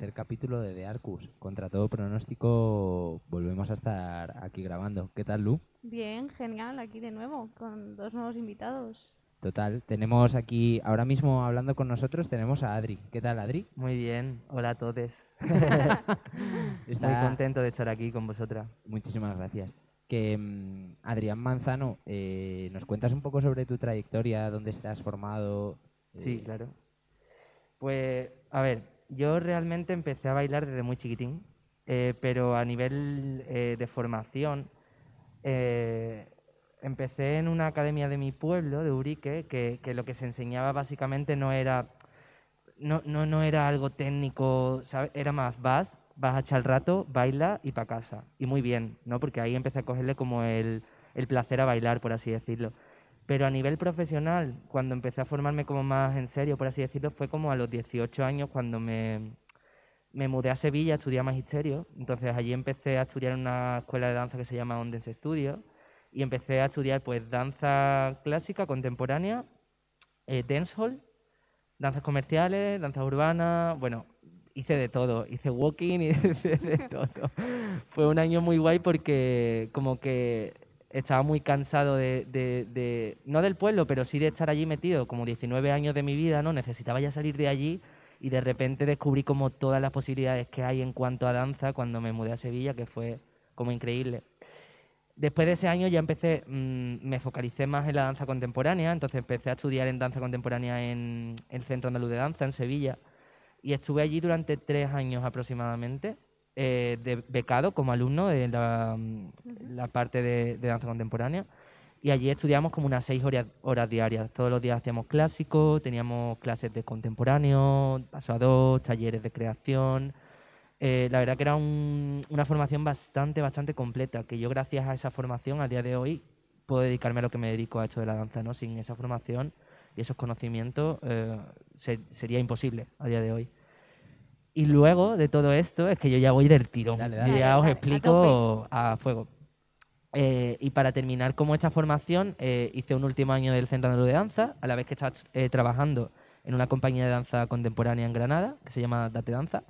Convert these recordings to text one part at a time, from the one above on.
tercer capítulo de The Arcus. Contra todo pronóstico, volvemos a estar aquí grabando. ¿Qué tal, Lu? Bien, genial, aquí de nuevo, con dos nuevos invitados. Total, tenemos aquí, ahora mismo hablando con nosotros, tenemos a Adri. ¿Qué tal, Adri? Muy bien, hola a todos. Está- Muy contento de estar aquí con vosotras. Muchísimas gracias. Que mm, Adrián Manzano, eh, ¿nos cuentas un poco sobre tu trayectoria, dónde estás formado? Sí, Eh, claro. Pues, a ver, yo realmente empecé a bailar desde muy chiquitín, eh, pero a nivel eh, de formación, eh, empecé en una academia de mi pueblo, de Urique, que, lo que se enseñaba básicamente no era, no, no, no era algo técnico, ¿sabes? Era más, vas, vas a echar el rato, baila y para casa. Y muy bien, ¿no? Porque ahí empecé a cogerle como el, el placer a bailar, por así decirlo. Pero a nivel profesional, cuando empecé a formarme como más en serio, por así decirlo, fue como a los 18 años cuando me, me mudé a Sevilla a estudiar magisterio. Entonces allí empecé a estudiar en una escuela de danza que se llama Ondense Studio y empecé a estudiar pues danza clásica, contemporánea, eh, dancehall, danzas comerciales, danza urbana, bueno, hice de todo, hice walking y hice de todo. Fue un año muy guay porque como que estaba muy cansado de, de- de- no del pueblo, pero sí de estar allí metido, como 19 años de mi vida, ¿no? Necesitaba ya salir de allí y de repente descubrí como todas las posibilidades que hay en cuanto a danza cuando me mudé a Sevilla, que fue como increíble. Después de ese año ya empecé, mm, me focalicé más en la danza contemporánea, entonces empecé a estudiar en danza contemporánea en el Centro Andaluz de Danza, en Sevilla, y estuve allí durante tres años aproximadamente, eh, de becado como alumno de la, mm, parte de, danza contemporánea, y allí estudiamos como unas seis horas, horas diarias. Todos los días hacíamos clásicos, teníamos clases de contemporáneo, paso dos, talleres de creación, eh, la verdad que era un- una formación bastante, bastante completa, que yo gracias a esa formación a día de hoy puedo dedicarme a lo que me dedico a esto de la danza, ¿no? Sin esa formación y esos conocimientos eh, se- sería imposible a día de hoy. Y luego de todo esto es que yo ya voy del tirón. Dale, dale. ya Dale, os dale, a explico a, fuego. Eh, y para terminar como esta formación, eh, hice un último año del Centro Andaluz de Danza, a la vez que estaba eh, trabajando en una compañía de danza contemporánea en Granada, que se llama Date Danza.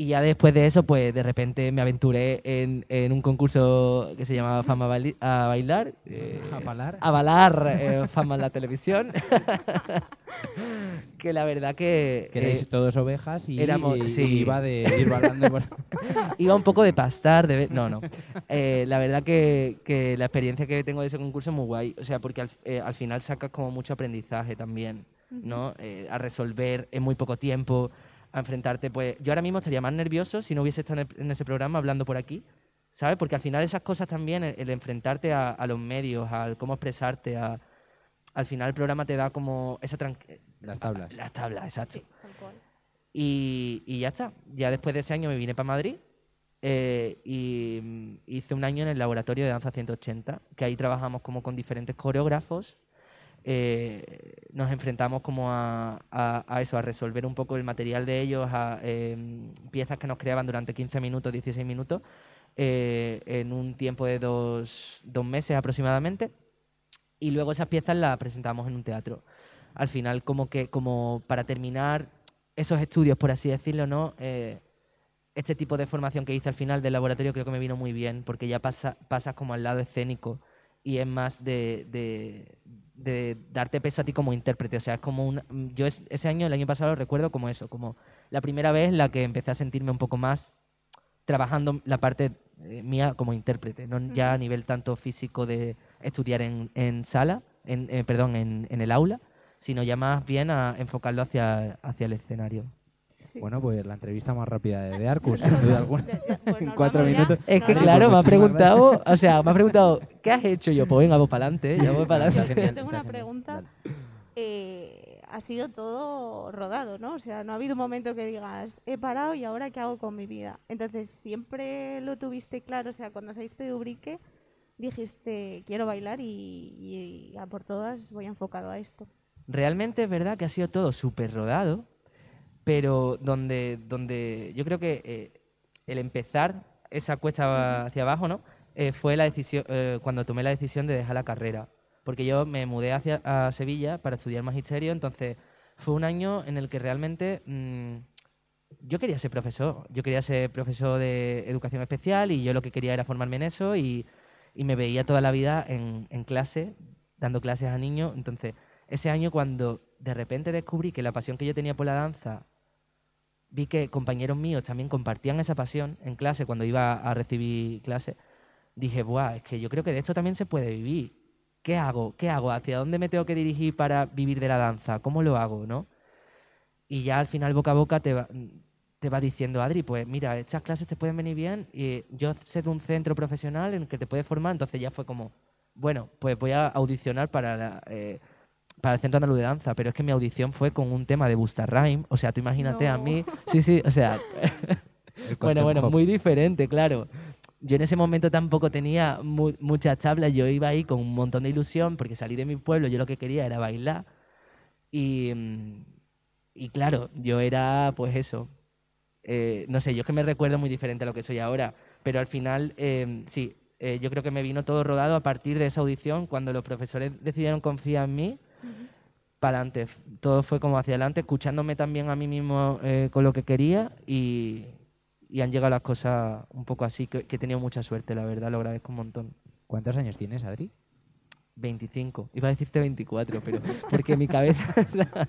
Y ya después de eso, pues de repente me aventuré en, en un concurso que se llamaba Fama Baili- a Bailar. eh, ¿A bailar? A bailar, eh, Fama en la televisión. que la verdad que... Que erais eh, todos ovejas y, éramos- y sí. iba de ir bailando por... iba un poco de pastar, de no, no. Eh, la verdad que, que la experiencia que tengo de ese concurso es muy guay, o sea, porque al, eh, al final sacas como mucho aprendizaje también, ¿no? Eh, a resolver en muy poco tiempo, a enfrentarte, pues yo ahora mismo estaría más nervioso si no hubiese estado en, el- en ese programa hablando por aquí, ¿sabes? Porque al final esas cosas también, el, el enfrentarte a, a los medios, al cómo expresarte, a, al final el programa te da como esa tranquilidad. Las tablas. Las tablas, exacto. Sí. Y, y ya está. Ya después de ese año me vine para Madrid eh, y mm, hice un año en el laboratorio de danza 180, que ahí trabajamos como con diferentes coreógrafos. Eh, nos enfrentamos como a, a- eso, a resolver un poco el material de ellos, a em, piezas que nos creaban durante 15 minutos, 16 minutos, eh, en un tiempo de dos, dos meses aproximadamente. Y luego esas piezas las presentamos en un teatro. Al final, como que, como para terminar esos estudios, por así decirlo, ¿no? Eh, este tipo de formación que hice al final del laboratorio creo que me vino muy bien, porque ya pasa, pasas como al lado escénico y es más de- de darte peso a ti como intérprete. O sea, es como un... Yo es- ese año, el año pasado, lo recuerdo como eso, como la primera vez en la que empecé a sentirme un poco más trabajando la parte eh, mía como intérprete, no ya a nivel tanto físico de estudiar en, en sala, en, eh, perdón, en, en el aula, sino ya más bien a enfocarlo hacia, hacia el escenario. Sí. Bueno, pues la entrevista más rápida de, de Arcus, sin duda alguna. Pues en cuatro vamos ya. minutos. Es que vamos. claro, me ha preguntado, o sea, me ha preguntado, ¿qué has hecho? Yo, pues venga, vos para adelante, ya voy para adelante. yo tengo una pregunta. Eh, ha sido todo rodado, ¿no? O sea, no ha habido un momento que digas, he parado y ahora qué hago con mi vida. Entonces, siempre lo tuviste claro, o sea, cuando saliste de Ubrique, dijiste, quiero bailar y, y a por todas voy enfocado a esto. Realmente es verdad que ha sido todo súper rodado, pero donde, donde yo creo que eh, el empezar esa cuesta hacia abajo, ¿no? Eh, fue la decisión, eh, cuando tomé la decisión de dejar la carrera. Porque yo me mudé hacia a Sevilla para estudiar magisterio, entonces fue un año en el que realmente mm, yo quería ser profesor, yo quería ser profesor de educación especial y yo lo que quería era formarme en eso y, y me veía toda la vida en, en clase, dando clases a niños. Entonces, ese año cuando de repente descubrí que la pasión que yo tenía por la danza, vi que compañeros míos también compartían esa pasión en clase cuando iba a recibir clase, dije, Buah, es que yo creo que de esto también se puede vivir. ¿Qué hago? ¿Qué hago? ¿Hacia dónde me tengo que dirigir para vivir de la danza? ¿Cómo lo hago? ¿no? Y ya al final, boca a boca, te va, te va diciendo, Adri, pues mira, estas clases te pueden venir bien y yo sé de un centro profesional en el que te puedes formar, entonces ya fue como, bueno, pues voy a audicionar para la, eh, para el Centro Andaluz de Danza, pero es que mi audición fue con un tema de Busta Rhyme, o sea, tú imagínate a No. mí, sí, sí, o sea, bueno, bueno, muy diferente, claro. Yo en ese momento tampoco tenía mu- muchas tablas, yo iba ahí con un montón de ilusión porque salí de mi pueblo, yo lo que quería era bailar. Y, y claro, yo era pues eso. eh, no sé, yo es que me recuerdo muy diferente a lo que soy ahora, pero al final eh, sí, eh, yo creo que me vino todo rodado a partir de esa audición, cuando los profesores decidieron confiar en mí, para adelante. Todo fue como hacia adelante, escuchándome también a mí mismo eh, con lo que quería y, y han llegado las cosas un poco así, que, que he tenido mucha suerte, la verdad, lo agradezco un montón. ¿Cuántos años tienes, Adri? 25, iba a decirte 24, pero porque mi cabeza...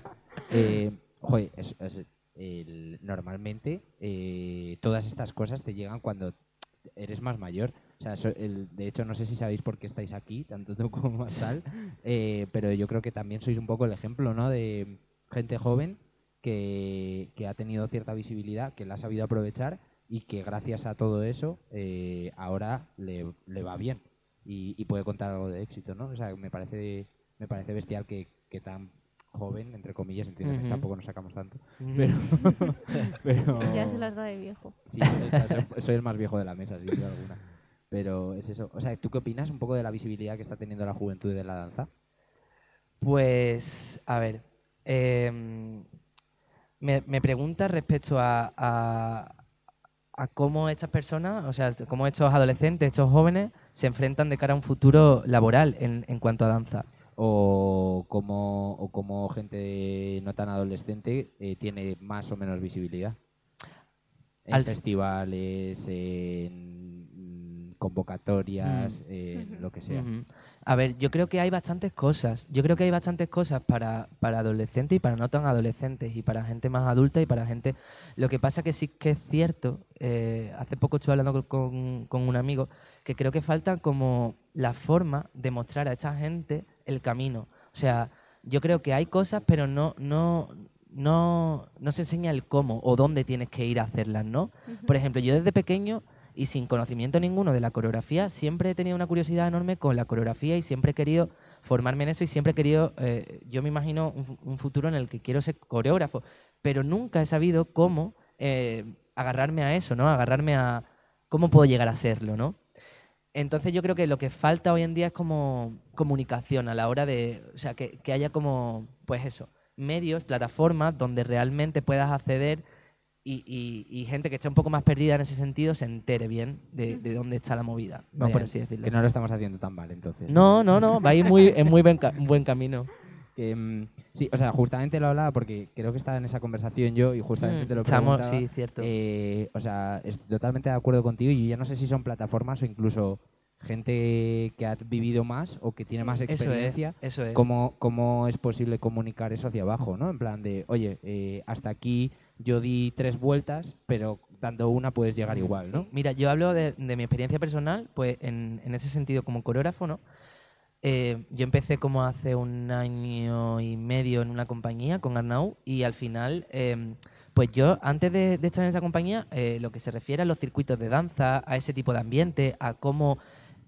Eh, joder, es- es- el- normalmente eh, todas estas cosas te llegan cuando eres más mayor. O sea, so- el- de hecho, no sé si sabéis por qué estáis aquí, tanto tú como Masal, eh, pero yo creo que también sois un poco el ejemplo, ¿no? De gente joven que, que ha tenido cierta visibilidad, que la ha sabido aprovechar y que gracias a todo eso eh, ahora le, le va bien y, y puede contar algo de éxito, ¿no? O sea, me parece, me parece bestial que, que tan joven, entre comillas, entiendo que tampoco nos sacamos tanto, pero, pero Ya se las da de viejo. sí, o sea, soy, soy el más viejo de la mesa, sin duda alguna. Pero es eso. O sea, ¿tú qué opinas un poco de la visibilidad que está teniendo la juventud de la danza? Pues, a ver, em, me, me preguntas respecto a, a- a cómo estas personas, o sea, cómo estos adolescentes, estos jóvenes, se enfrentan de cara a un futuro laboral en, en cuanto a danza. O como, o como gente no tan adolescente eh, tiene más o menos visibilidad. En Al- festivales, en mm, convocatorias, en lo que sea. A ver, yo creo que hay bastantes cosas. Yo creo que hay bastantes cosas para, para adolescentes y para no tan adolescentes y para gente más adulta y para gente... Lo que pasa que sí que es cierto, eh, hace poco estuve hablando con, con- con un amigo, que creo que falta como la forma de mostrar a esta gente el camino. O sea, yo creo que hay cosas, pero no, no, no, no se enseña el cómo o dónde tienes que ir a hacerlas, ¿no? Por ejemplo, yo desde pequeño y sin conocimiento ninguno de la coreografía, siempre he tenido una curiosidad enorme con la coreografía y siempre he querido formarme en eso y siempre he querido, eh, yo me imagino un, fu- un futuro en el que quiero ser coreógrafo, pero nunca he sabido cómo eh, agarrarme a eso, ¿no? Agarrarme a cómo puedo llegar a serlo, ¿no? Entonces yo creo que lo que falta hoy en día es como comunicación a la hora de, o sea, que, que haya como, pues eso, medios, plataformas donde realmente puedas acceder y, y- y gente que esté un poco más perdida en ese sentido se entere bien de, de dónde está la movida, por así decirlo. Que no lo estamos haciendo tan mal, entonces. No, no, no, va a ir muy, en muy buen, ca- buen camino. Que, mm, sí, o sea, justamente lo hablaba porque creo que estaba en esa conversación yo y justamente Mm, te lo estamos- preguntaba. sí, cierto. Eh, o sea, estoy totalmente de acuerdo contigo y yo ya no sé si son plataformas o incluso gente que ha vivido más o que tiene más Eso es, experiencia. eso es. ¿Cómo, ¿Cómo es posible comunicar eso hacia abajo? ¿no? En plan de, oye, eh, hasta aquí yo di tres vueltas, pero dando una puedes llegar igual, ¿no? Mira, yo hablo de, de mi experiencia personal, pues en, en ese sentido como coreógrafo, ¿no? Eh, yo empecé como hace un año y medio en una compañía con Arnau y al final, eh, pues yo antes de, de estar en esa compañía, eh, lo que se refiere a los circuitos de danza, a ese tipo de ambiente, a cómo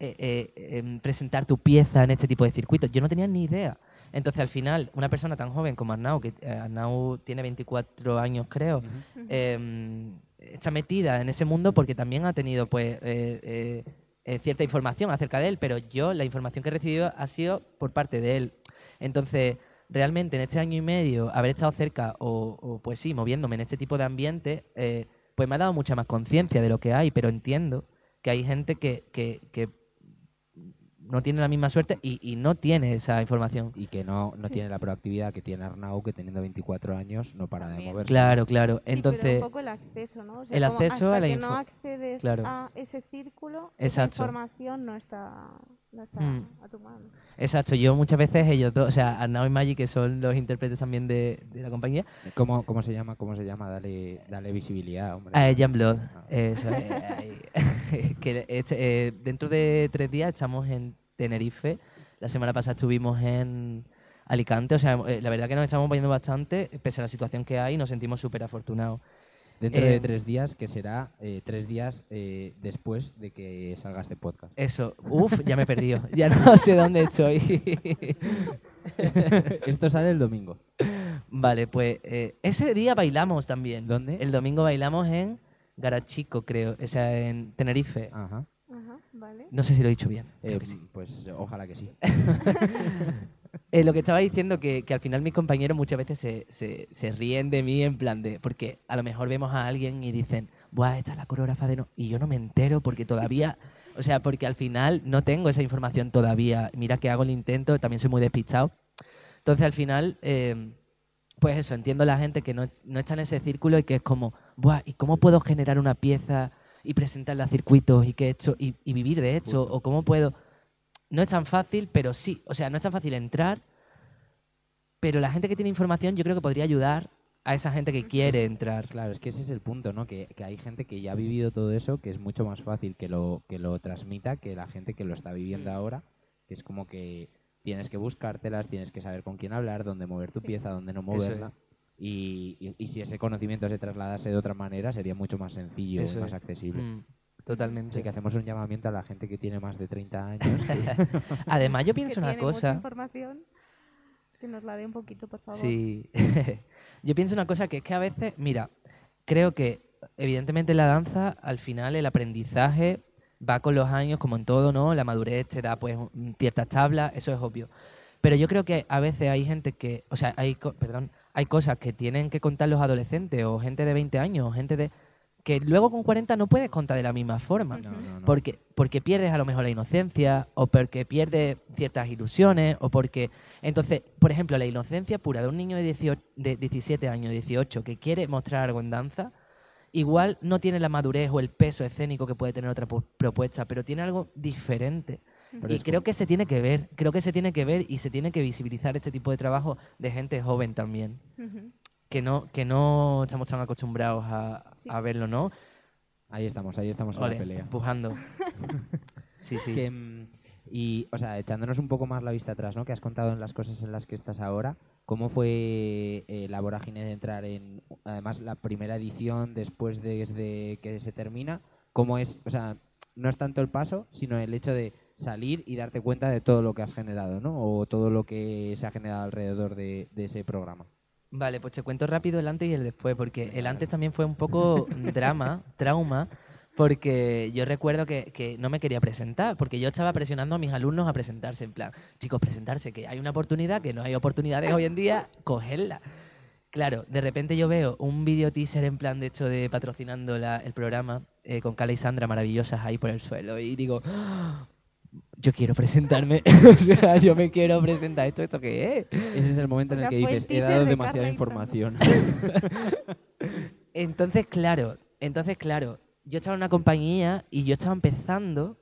eh, eh, em, presentar tu pieza en este tipo de circuitos, yo no tenía ni idea. Entonces al final, una persona tan joven como Arnau, que eh, Arnau tiene 24 años creo, eh, está metida en ese mundo porque también ha tenido pues eh, eh, eh, cierta información acerca de él, pero yo la información que he recibido ha sido por parte de él. Entonces, realmente en este año y medio, haber estado cerca o, o, pues sí, moviéndome en este tipo de ambiente, eh, pues me ha dado mucha más conciencia de lo que hay, pero entiendo que hay gente que, que- que no tiene la misma suerte y, y no tiene esa información. Y que no, no Sí. tiene la proactividad que tiene Arnau, que teniendo 24 años no para de moverse. Claro, claro. Sí, pero Entonces, un poco el acceso, ¿no? O sea, el como acceso hasta a la que info- no accedes Claro. a ese círculo, esa información no está, no está Mm. a tu mano. exacto, yo muchas veces ellos dos, o sea, Arnau y Maggie, que son los intérpretes también de, de la compañía, ¿Cómo, ¿Cómo se llama? ¿Cómo se llama? Dale, dale visibilidad, hombre. a Jan Blood. Ah. eso, eh, que este, eh, dentro de tres días estamos en Tenerife. La semana pasada estuvimos en Alicante. O sea, eh, la verdad que nos estamos moviendo bastante, pese a la situación que hay, nos sentimos súper afortunados. Dentro eh, de tres días, que será eh, tres días eh, después de que salga este podcast. Eso, uff, ya me he perdido. Ya no sé dónde estoy. Esto sale el domingo. vale, pues eh, ese día bailamos también. ¿Dónde? El domingo bailamos en Garachico, creo. O sea, en Tenerife. Ajá. Ajá, vale. No sé si lo he dicho bien. Eh, creo que sí. Pues ojalá que sí. Eh, lo que estaba diciendo, que, que al final mis compañeros muchas veces se, se, se ríen de mí en plan de... Porque a lo mejor vemos a alguien y dicen, Buah, esta es la coreógrafa de no... Y yo no me entero porque todavía... O sea, porque al final no tengo esa información todavía. Mira que hago el intento, también soy muy despistado. Entonces al final, eh, pues eso, entiendo la gente que no, no está en ese círculo y que es como, Buah, ¿y cómo puedo generar una pieza y presentarla a circuitos y, que hecho, y, y vivir de hecho? Justo. ¿O cómo puedo...? No es tan fácil, pero sí. O sea, no es tan fácil entrar, pero la gente que tiene información yo creo que podría ayudar a esa gente que quiere entrar. Claro, es que ese es el punto, ¿no? Que, que hay gente que ya ha vivido todo eso, que es mucho más fácil que lo, que lo transmita que la gente que lo está viviendo Mm. ahora, que es como que tienes que buscártelas, tienes que saber con quién hablar, dónde mover tu Sí. pieza, dónde no moverla. Y, y- y si ese conocimiento se trasladase de otra manera, sería mucho más sencillo Eso y más es. accesible. Mm, totalmente. Así que hacemos un llamamiento a la gente que tiene más de 30 años. que- Además, yo Que pienso una tiene mucha cosa... información, que nos la dé un poquito, por favor. Sí. Yo pienso una cosa que es que a veces, mira, creo que evidentemente en la danza, al final el aprendizaje va con los años, como en todo, ¿no? La madurez te da pues un- ciertas tablas, eso es obvio. Pero yo creo que a veces hay gente que, o sea, hay, perdón, hay cosas que tienen que contar los adolescentes o gente de 20 años, o gente de que luego con 40 no puedes contar de la misma forma. No, no, no. Porque, porque pierdes a lo mejor la inocencia, o porque pierdes ciertas ilusiones, o porque... Entonces, por ejemplo, la inocencia pura de un niño de, 18 de 17 años, 18, que quiere mostrar algo en danza, igual no tiene la madurez o el peso escénico que puede tener otra pu- propuesta, pero tiene algo diferente. Pero y creo que se tiene que ver, creo que se tiene que ver y se tiene que visibilizar este tipo de trabajo de gente joven también. Que no, que no estamos tan acostumbrados a, Sí. a verlo, ¿no? Ahí estamos, ahí estamos en la pelea. empujando. sí, sí. Que, mm, y, o sea, echándonos un poco más la vista atrás, ¿no? Que has contado en las cosas en las que estás ahora. ¿Cómo fue eh, la vorágine de entrar en, además, la primera edición después de desde que se termina? ¿Cómo es, o sea, no es tanto el paso, sino el hecho de salir y darte cuenta de todo lo que has generado, ¿no? O todo lo que se ha generado alrededor de, de ese programa. Vale, pues te cuento rápido el antes y el después, porque el antes también fue un poco drama, trauma, porque yo recuerdo que, que no me quería presentar, porque yo estaba presionando a mis alumnos a presentarse, en plan, chicos, presentarse, que hay una oportunidad, que no hay oportunidades hoy en día, cogerla. Claro, de repente yo veo un video teaser en plan de hecho de patrocinando la- el programa eh, con Cala y Sandra maravillosas ahí por el suelo y digo, "Ah, yo quiero presentarme, o sea, yo me quiero presentar, ¿esto, esto qué es? Ese es el momento O en el que dices, he dado de demasiada información. Entonces, claro, entonces, claro, yo estaba en una compañía y yo estaba empezando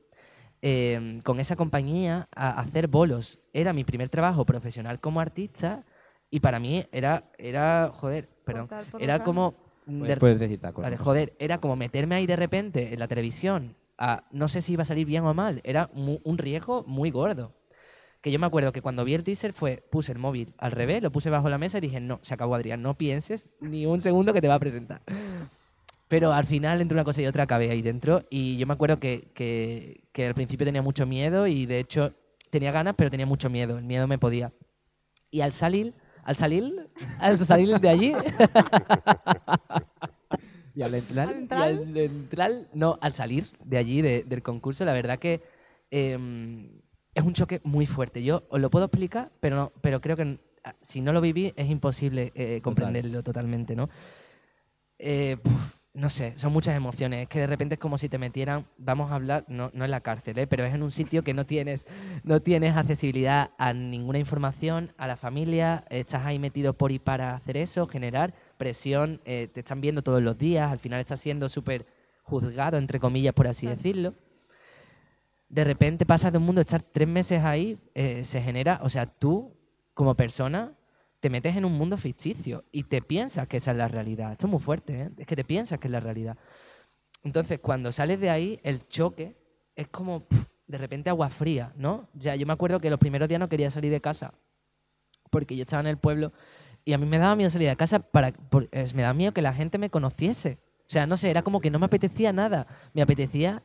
eh, con esa compañía a hacer bolos. Era mi primer trabajo profesional como artista y para mí era, era joder, perdón, era como... Puedes, de- puedes decir. Vale, joder, era como meterme ahí de repente en la televisión. No sé si iba a salir bien o mal. Era un riesgo muy gordo. Que yo me acuerdo que cuando vi el teaser fue, puse el móvil al revés, lo puse bajo la mesa y dije, no, se acabó Adrián, no pienses ni un segundo que te va a presentar. Pero al final, entre una cosa y otra, acabé ahí dentro. Y yo me acuerdo que, que, que al principio tenía mucho miedo y de hecho tenía ganas, pero tenía mucho miedo. El miedo me podía. Y al salir, al salir, al salir de allí, Y al entrar, Al y entrar, al entrar, no, al salir de allí, de- del concurso, la verdad que eh, es un choque muy fuerte. Yo os lo puedo explicar, pero, no, pero creo que ah, si no lo viví es imposible eh, comprenderlo totalmente, ¿no? Eh, puf, no sé, son muchas emociones. Es que de repente es como si te metieran, vamos a hablar, no, no en la cárcel, ¿eh? pero es en un sitio que no tienes, no tienes accesibilidad a ninguna información, a la familia, estás ahí metido por y para hacer eso, generar presión, eh, te están viendo todos los días, al final estás siendo súper juzgado, entre comillas, por así decirlo. De repente pasas de un mundo de estar tres meses ahí, eh, se genera, o sea, tú como persona te metes en un mundo ficticio y te piensas que esa es la realidad. Esto es muy fuerte, ¿eh? es que te piensas que es la realidad. Entonces, cuando sales de ahí, el choque es como de repente agua fría, ¿no? Ya yo me acuerdo que los primeros días no quería salir de casa porque yo estaba en el pueblo y a mí me daba miedo salir de casa para por- eh, me daba miedo que la gente me conociese. O sea, no sé, era como que no me apetecía nada. Me apetecía,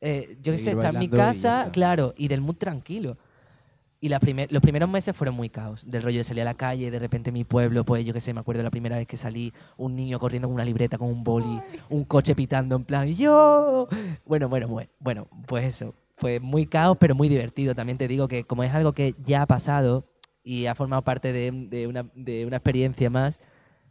eh, yo qué sé, estar en mi y casa, está. claro, y del mood tranquilo. Y la primer- los primeros meses fueron muy caos. Del rollo de salir a la calle, de repente mi pueblo, pues yo qué sé, me acuerdo la primera vez que salí, un niño corriendo con una libreta, con un boli, un coche pitando en plan, ¡yo! Bueno, bueno, bueno, bueno, pues eso. Fue muy caos, pero muy divertido. También te digo que como es algo que ya ha pasado y ha formado parte de, de una, de una experiencia más,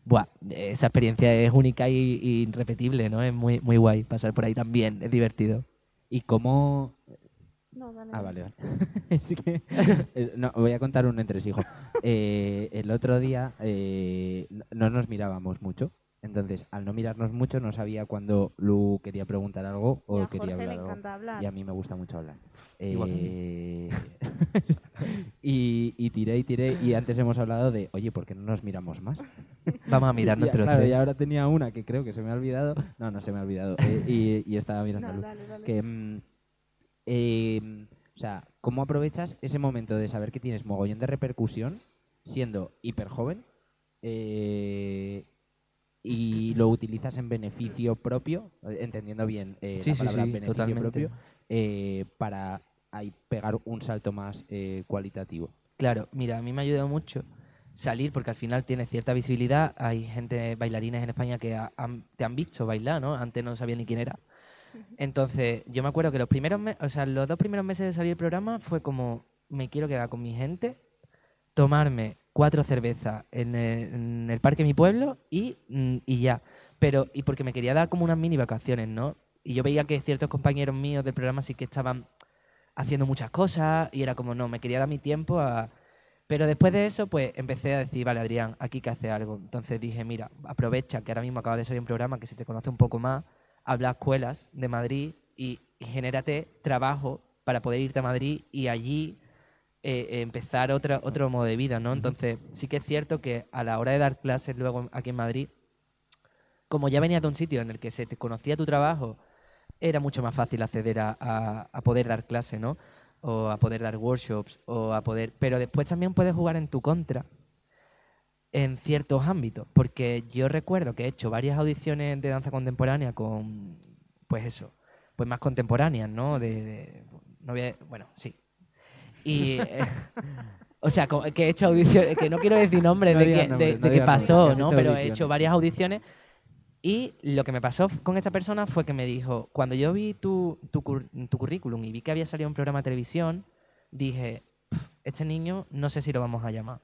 buah, esa experiencia es única y, y irrepetible, ¿no? Es muy, muy guay pasar por ahí también, es divertido. ¿Y cómo...? No, dale, Ah, dale. vale, vale. Es que, eh, no, voy a contar un entresijo. Eh, el otro día eh, no- no nos mirábamos mucho. Entonces, al no mirarnos mucho, no sabía cuándo Lu quería preguntar algo Y o a quería Jorge hablar le algo. encanta hablar. Y a mí me gusta mucho hablar. a. Eh, y, y tiré y tiré. Y antes hemos hablado de, oye, ¿por qué no nos miramos más? Vamos a mirarnos Y- entre claro, y ahora tenía una que creo que se me ha olvidado. No, no se me ha olvidado. eh, y, y estaba mirando a No, Lu. dale, dale. Que, mm, eh, o sea, ¿cómo aprovechas ese momento de saber que tienes mogollón de repercusión siendo hiper joven eh, y lo utilizas en beneficio propio, entendiendo bien eh, Sí, la palabra sí, beneficio totalmente. propio, eh, para ahí pegar un salto más eh, cualitativo? Claro, mira, a mí me ha ayudado mucho salir porque al final tienes cierta visibilidad. Hay gente, bailarines en España que ha- han- te han visto bailar, ¿no? Antes no sabía ni quién era. Entonces, yo me acuerdo que los primeros meses, o sea, los dos primeros meses de salir del programa fue como, me quiero quedar con mi gente, tomarme cuatro cervezas en el, en el parque de mi pueblo y, mm, y ya. Pero, y porque me quería dar como unas mini vacaciones, ¿no? Y yo veía que ciertos compañeros míos del programa sí que estaban haciendo muchas cosas y era como, no, me quería dar mi tiempo a... Pero después de eso, pues empecé a decir, vale, Adrián, aquí que hacer algo. Entonces dije, mira, aprovecha que ahora mismo acaba de salir un programa que se te conoce un poco más, habla a escuelas de Madrid y, y genérate trabajo para poder irte a Madrid y allí eh, empezar otra, otro modo de vida, ¿no? Entonces, sí que es cierto que a la hora de dar clases luego aquí en Madrid, como ya venías de un sitio en el que se te conocía tu trabajo, era mucho más fácil acceder a, a- a poder dar clase, ¿no? O a poder dar workshops, o a poder... Pero después también puedes jugar en tu contra en ciertos ámbitos, porque yo recuerdo que he hecho varias audiciones de danza contemporánea con, pues eso, pues más contemporáneas, ¿no? De, de- no voy a- bueno, sí. Y, eh, o sea, que he hecho audiciones, que no quiero decir nombres No de, que, de, no de qué pasó, ¿no? Pero he hecho varias audiciones y lo que me pasó con esta persona fue que me dijo, cuando yo vi tu, tu, cur- tu currículum y vi que había salido un programa de televisión, dije, "Pf, este niño no sé si lo vamos a llamar.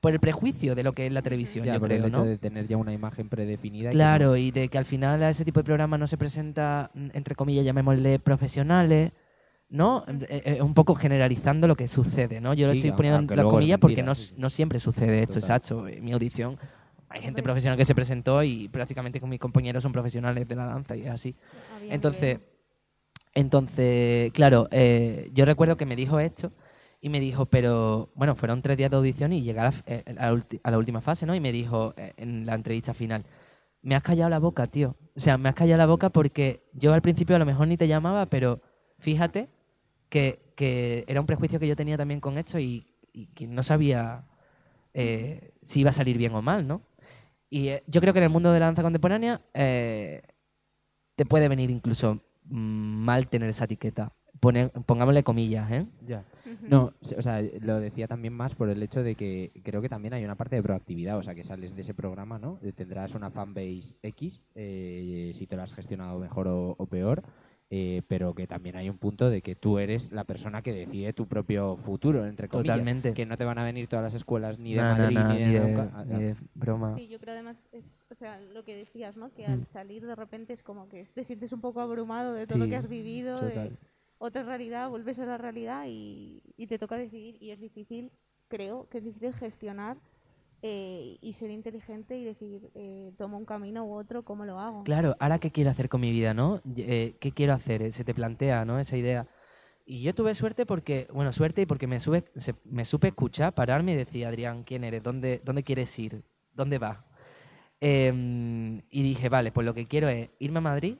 Por el prejuicio de lo que es la televisión, Ya, yo por creo, el hecho ¿no? de tener ya una imagen predefinida. y que Claro, y de que al final a ese tipo de programa no se presenta, entre comillas, llamémosle profesionales, ¿no? Eh, eh, un poco generalizando lo que sucede, ¿no? Yo lo estoy poniendo en las comillas porque no, no siempre sucede esto, Total. exacto. En mi audición hay gente profesional que se presentó y prácticamente con mis compañeros son profesionales de la danza y es así. Había Entonces, entonces claro, eh, yo recuerdo que me dijo esto y me dijo, pero bueno, fueron tres días de audición y llegar a, la eh, a la última fase, ¿no? Y me dijo eh, en la entrevista final, me has callado la boca, tío. O sea, me has callado la boca porque yo al principio a lo mejor ni te llamaba, pero fíjate que, que era un prejuicio que yo tenía también con esto y, y que no sabía eh, si iba a salir bien o mal, ¿no? Y eh, yo creo que en el mundo de la danza contemporánea eh, te puede venir incluso mal tener esa etiqueta. Pone- pongámosle comillas, ¿eh? Ya. No, o sea, lo decía también más por el hecho de que creo que también hay una parte de proactividad, o sea, que sales de ese programa, ¿no? Tendrás una fanbase X, eh, si te lo has gestionado mejor o, o peor, eh, pero que también hay un punto de que tú eres la persona que decide tu propio futuro, entre comillas. Totalmente. Que no te van a venir todas las escuelas ni de No, Madrid no, ni de, ni de- nunca. Ni de broma. Sí, yo creo además, es, o sea, lo que decías, ¿no? Que Mm. al salir de repente es como que te sientes un poco abrumado de todo lo que has vivido, de total. otra realidad, vuelves a la realidad y, y te toca decidir y es difícil, creo que es difícil gestionar eh, y ser inteligente y decir, eh, tomo un camino u otro, ¿cómo lo hago? Claro, ahora qué quiero hacer con mi vida, ¿no? Eh, ¿Qué quiero hacer? Eh, Se te plantea, ¿no? Esa idea. Y yo tuve suerte porque, bueno, suerte y porque me, sube, se- me supe escuchar, pararme y decir, Adrián, ¿quién eres? ¿Dónde, dónde quieres ir? ¿Dónde vas? Em, y dije, vale, pues lo que quiero es irme a Madrid.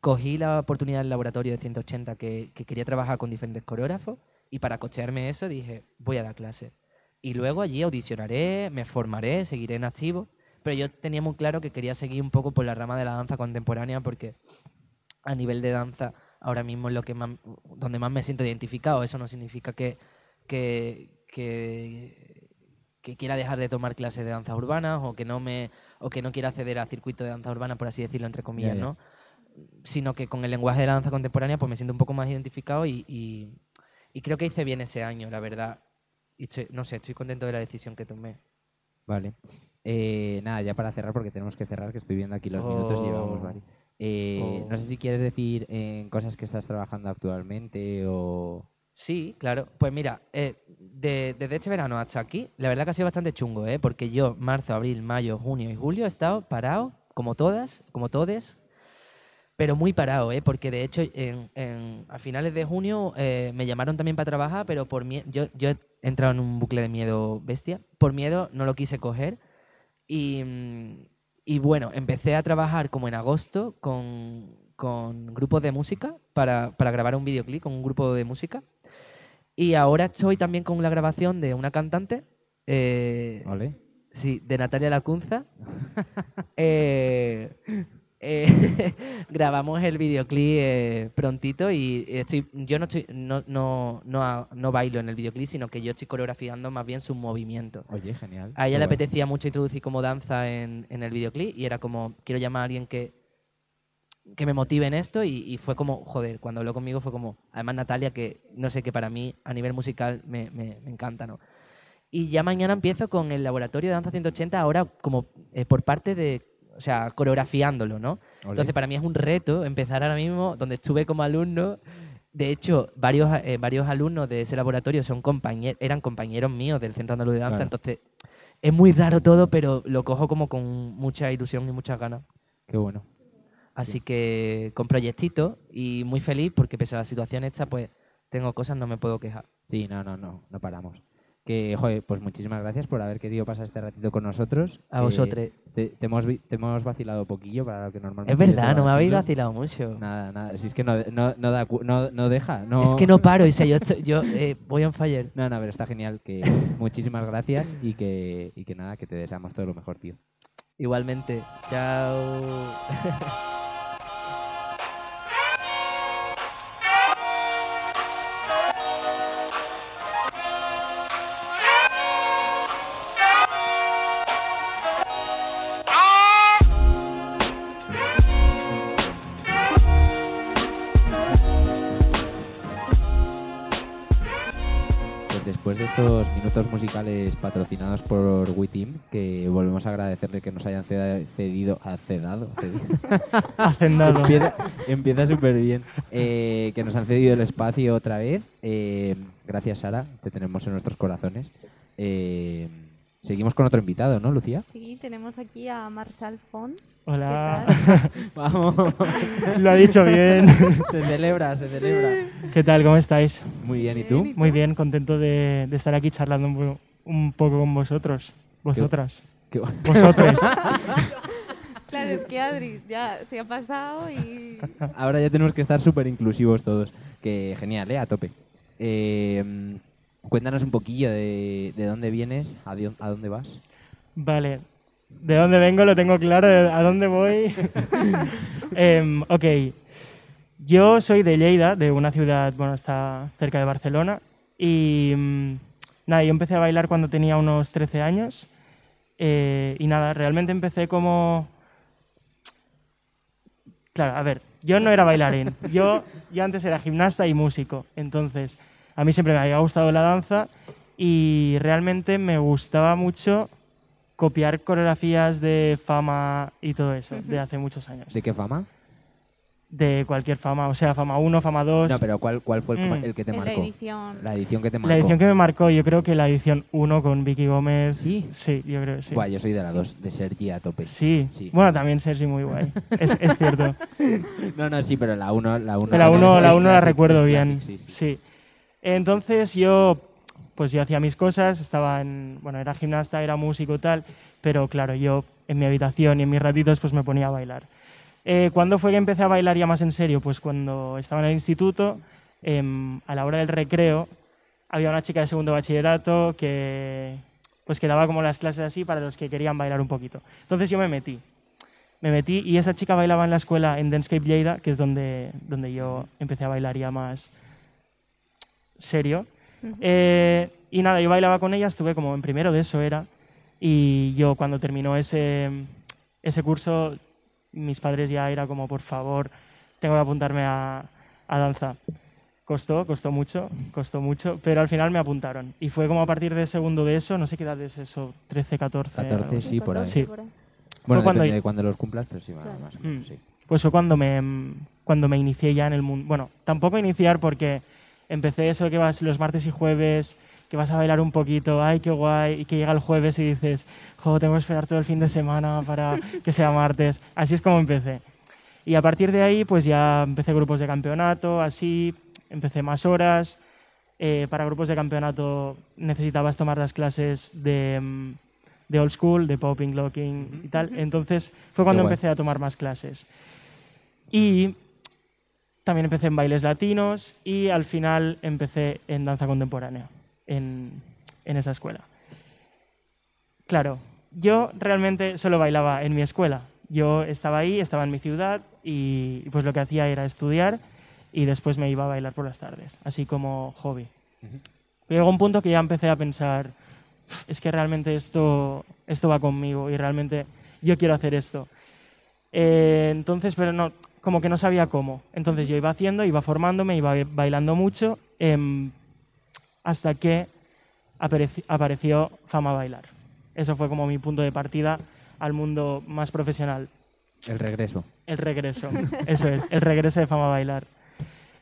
Cogí la oportunidad del laboratorio de 180 que, que quería trabajar con diferentes coreógrafos y para cochearme eso dije, voy a dar clases. Y luego allí audicionaré, me formaré, seguiré en activo. Pero yo tenía muy claro que quería seguir un poco por la rama de la danza contemporánea porque a nivel de danza ahora mismo es lo que más, donde más me siento identificado. Eso no significa que, que, que, que quiera dejar de tomar clases de danza urbanas o que no me o que no quiera acceder al circuito de danza urbana, por así decirlo, entre comillas. Sino que con el lenguaje de la danza contemporánea pues me siento un poco más identificado y, y, y creo que hice bien ese año, la verdad. Y estoy- no sé, estoy contento de la decisión que tomé. Vale. Eh, nada, ya para cerrar, porque tenemos que cerrar, que estoy viendo aquí los minutos y llevamos Oh. varios. Eh, Oh. No sé si quieres decir en cosas que estás trabajando actualmente o... Sí, claro. Pues mira, eh, de- desde este verano hasta aquí, la verdad que ha sido bastante chungo, ¿eh? Porque yo, marzo, abril, mayo, junio y julio, he estado parado, como todas, como todes, pero muy parado, ¿eh? Porque de hecho, en, en- a finales de junio eh, me llamaron también para trabajar, pero por miedo, yo, yo he entrado en un bucle de miedo bestia. Por miedo no lo quise coger. Y, mm, y bueno, empecé a trabajar como en agosto con, con grupos de música para, para grabar un videoclip con un grupo de música. Y ahora estoy también con la grabación de una cantante, eh, ¿Vale? sí, de Natalia Lacunza. Eh, eh, grabamos el videoclip eh, prontito y estoy, yo no, estoy, no, no, no, no bailo en el videoclip, sino que yo estoy coreografiando más bien sus movimientos. Oye, genial. A ella le apetecía mucho introducir como danza en, en el videoclip y era como, quiero llamar a alguien que, que me motive en esto y, y fue como, joder, cuando habló conmigo fue como, además Natalia, que no sé, que para mí a nivel musical me, me, me encanta, ¿no? Y ya mañana empiezo con el laboratorio de danza 180, ahora como eh, por parte de, o sea, coreografiándolo, ¿no? Entonces para mí es un reto empezar ahora mismo, donde estuve como alumno. De hecho, varios, eh, varios alumnos de ese laboratorio son compañeros, eran compañeros míos del Centro Andaluz de Danza, Claro. entonces es muy raro todo, pero lo cojo como con mucha ilusión y muchas ganas. Qué bueno. Así que con proyectitos y muy feliz porque pese a la situación esta, pues tengo cosas, no me puedo quejar. Sí, no, no, no, no paramos. Que, joder, pues muchísimas gracias por haber querido pasar este ratito con nosotros. A Eh, vosotros. Te, te hemos, vi- te hemos vacilado poquillo para lo que normalmente... Es verdad, no me habéis vacilado mucho. Nada, nada. Si es que no, no, no, da no, deja. No... Es que no paro, o sea, yo, yo eh, voy on fire. No, no, pero está genial. Que muchísimas gracias y que, y que nada, que te deseamos todo lo mejor, tío. Igualmente. Chao. de estos minutos musicales patrocinados por WeTeam, que volvemos a agradecerle que nos hayan ceda- cedido, cedado, cedido. Empieza empieza súper bien, eh, que nos han cedido el espacio otra vez. Eh, gracias, Sara, te tenemos en nuestros corazones. Eh, seguimos con otro invitado, ¿no, Lucía? Sí, tenemos aquí a Marsal Font. Hola. Vamos, Lo ha dicho bien. se celebra, se celebra. ¿Qué tal? ¿Cómo estáis? Muy bien, ¿y tú? Muy bien, contento de, de estar aquí charlando un, po- un poco con vosotros. Vosotras. Qué- Vosotros. Claro, es que Adri ya se ha pasado y Ahora ya tenemos que estar súper inclusivos todos. Que genial, ¿eh? A tope. Eh, mm, cuéntanos un poquillo de, de dónde vienes, a, di- a dónde vas. Vale. ¿De dónde vengo? Lo tengo claro. ¿de ¿A dónde voy? Em, ok. Yo soy de Lleida, de una ciudad, bueno, está cerca de Barcelona. Y mm, nada, yo empecé a bailar cuando tenía unos 13 años. Eh, y nada, realmente empecé como... Claro, a ver, yo no era bailarín. Yo, yo antes era gimnasta y músico. Entonces, a mí siempre me había gustado la danza y realmente me gustaba mucho copiar coreografías de fama y todo eso, de hace muchos años. ¿De qué fama? De cualquier fama, o sea, fama 1, fama 2. No, pero ¿cuál, cuál fue el, Mm. el que te en la marcó? edición. La edición que te marcó. La edición que me marcó, yo creo que la edición 1 con Vicky Gómez. ¿Sí? Sí, yo creo que sí. Buah, yo soy de la 2, de Sergi a tope. Sí. Sí. Bueno, también Sergi muy guay. Es, es cierto. No, no, sí, pero la 1 la 1 Pero la 1 es la, uno la recuerdo bien. classic, sí, sí. Sí. Entonces yo, pues yo hacía mis cosas, estaba en, bueno, era gimnasta, era músico y tal, pero claro, yo en mi habitación y en mis ratitos pues me ponía a bailar. Eh, ¿Cuándo fue que empecé a bailar ya más en serio? Pues cuando estaba en el instituto, em, a la hora del recreo, había una chica de segundo bachillerato que, pues que daba como las clases así para los que querían bailar un poquito. Entonces yo me metí. Me metí y esa chica bailaba en la escuela en Dancescape Lleida, que es donde, donde yo empecé a bailar ya más serio. Eh, y nada, yo bailaba con ella, estuve como en primero de eso era. Y yo cuando terminó ese, ese curso, mis padres ya era como, por favor, tengo que apuntarme a, a danza. Costó, costó mucho, costó mucho, pero al final me apuntaron. Y fue como a partir de segundo de eso, no sé qué edad es eso, 13, 14. 14, algo así. sí, por ahí. Sí. Bueno, cuando- depende de cuándo los cumplas, pero sí, Claro. más o menos, Mm. sí. Pues fue cuando me, cuando me inicié ya en el mundo. Bueno, tampoco iniciar porque empecé eso que vas los martes y jueves, que vas a bailar un poquito, ay, qué guay, y que llega el jueves y dices, jo, tengo que esperar todo el fin de semana para que sea martes. Así es como empecé. Y a partir de ahí, pues ya empecé grupos de campeonato, así, empecé más horas. Eh, para grupos de campeonato necesitabas tomar las clases de, mm, de old school, de popping, locking y tal. Entonces fue cuando empecé a tomar más clases. Y también empecé en bailes latinos y al final empecé en danza contemporánea, en, en esa escuela. Claro, yo realmente solo bailaba en mi escuela. Yo estaba ahí, estaba en mi ciudad y pues lo que hacía era estudiar y después me iba a bailar por las tardes, así como hobby. Llegó un punto que ya empecé a pensar, "Uf, es que realmente esto, esto va conmigo y realmente yo quiero hacer esto. Eh, entonces, pero no, como que no sabía cómo. Entonces yo iba haciendo, iba formándome, iba bailando mucho, em, hasta que apareci- apareció Fama Bailar. Eso fue como mi punto de partida al mundo más profesional. El regreso. El regreso, eso es, el regreso de Fama Bailar.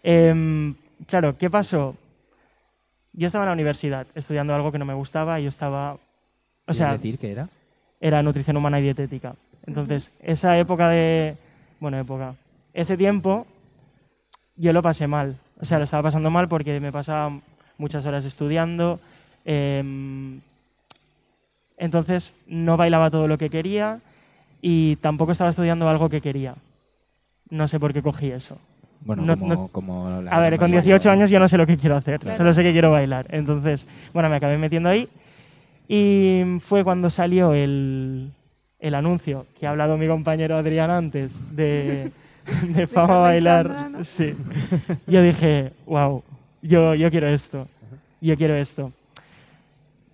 Em, claro, ¿qué pasó? Yo estaba en la universidad estudiando algo que no me gustaba y yo estaba... O sea, ¿Es decir que era? era nutrición humana y dietética. Entonces, esa época de... Bueno, época. Ese tiempo yo lo pasé mal. O sea, lo estaba pasando mal porque me pasaba muchas horas estudiando. em, entonces, no bailaba todo lo que quería y tampoco estaba estudiando algo que quería. No sé por qué cogí eso. Bueno, No- como, no- como la A ver, con mayoría. 18 años yo no sé lo que quiero hacer, Claro. solo sé que quiero bailar. Entonces, bueno, me acabé metiendo ahí y fue cuando salió el, el anuncio que ha hablado mi compañero Adrián antes de, de Fama Bailar. Sí. Yo dije, wow, yo, yo quiero esto, yo quiero esto.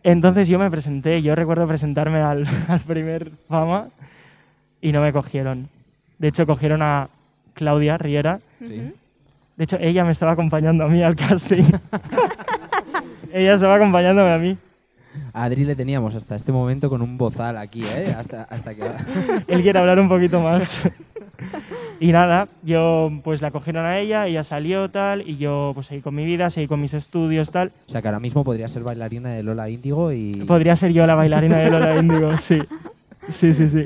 Entonces yo me presenté, yo recuerdo presentarme al, al primer Fama y no me cogieron. De hecho, cogieron a Claudia Riera, Sí. de hecho, ella me estaba acompañando a mí al casting. ella estaba acompañándome a mí. A Adri le teníamos hasta este momento con un bozal aquí, ¿eh? Hasta, hasta que... Él quiere hablar un poquito más. Y nada, yo pues la cogieron a ella, ella salió tal, y yo pues seguí con mi vida, seguí con mis estudios tal. O sea, que ahora mismo podría ser bailarina de Lola Índigo y... Podría ser yo la bailarina de Lola Índigo, sí. Sí, sí, sí.